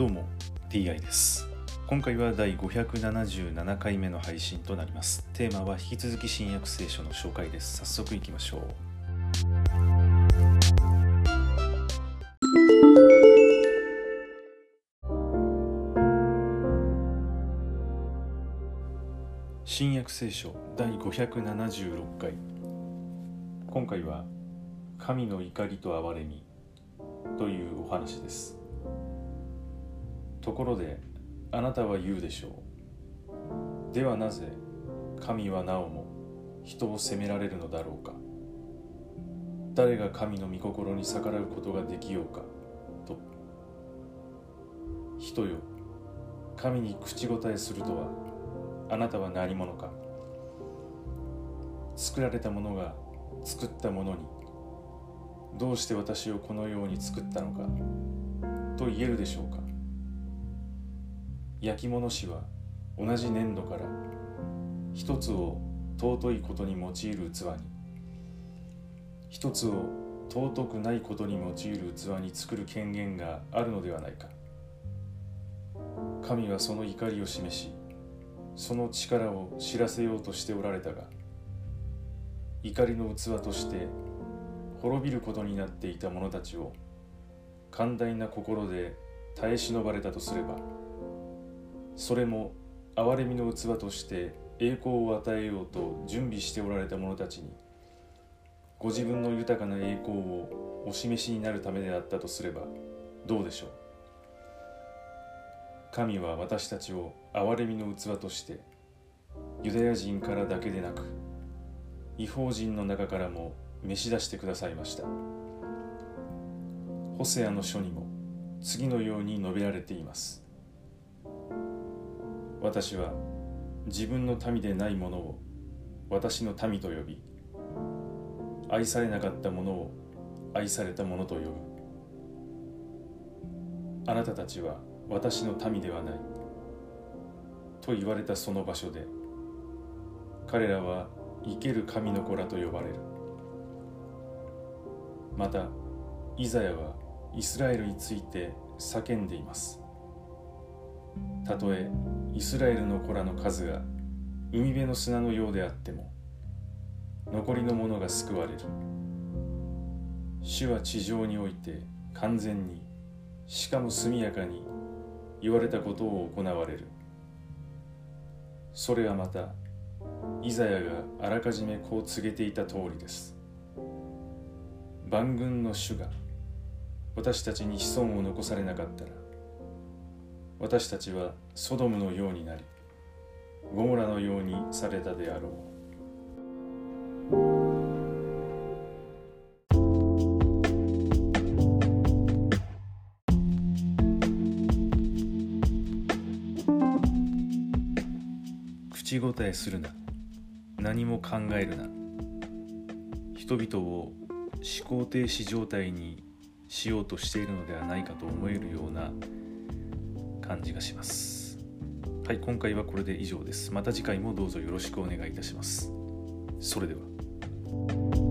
どうも TI です。今回は第577回目の配信となります。テーマは引き続き新約聖書の紹介です。早速いきましょう。新約聖書第576回。今回は神の怒りと憐れみというお話です。ところであなたは言うでしょう。ではなぜ神はなおも人を責められるのだろうか。誰が神の御心に逆らうことができようかと。人よ神に口答えするとはあなたは何者か。作られたものが作ったものにどうして私をこのように作ったのかと言えるでしょうか。焼き物師は同じ粘土から一つを尊いことに用いる器に一つを尊くないことに用いる器に作る権限があるのではないか。神はその怒りを示しその力を知らせようとしておられたが怒りの器として滅びることになっていた者たちを寛大な心で耐え忍ばれたとすればそれも憐れみの器として栄光を与えようと準備しておられた者たちにご自分の豊かな栄光をお示しになるためであったとすればどうでしょう?神は私たちを憐れみの器としてユダヤ人からだけでなく違法人の中からも召し出してくださいました。ホセアの書にも次のように述べられています。私は自分の民でないものを私の民と呼び愛されなかったものを愛されたものと呼ぶ。あなたたちは私の民ではないと言われたその場所で彼らは生ける神の子らと呼ばれる。またイザヤはイスラエルについて叫んでいます。たとえイスラエルの子らの数が海辺の砂のようであっても残りの者が救われる。主は地上において完全にしかも速やかに言われたことを行われる。それはまたイザヤがあらかじめこう告げていた通りです。万軍の主が私たちに子孫を残されなかったら私たちはソドムのようになりゴモラのようにされたであろう。口答えするな。何も考えるな。人々を思考停止状態にしようとしているのではないかと思えるような感じがします。はい今回はこれで以上です。また次回もどうぞよろしくお願いいたします。それでは。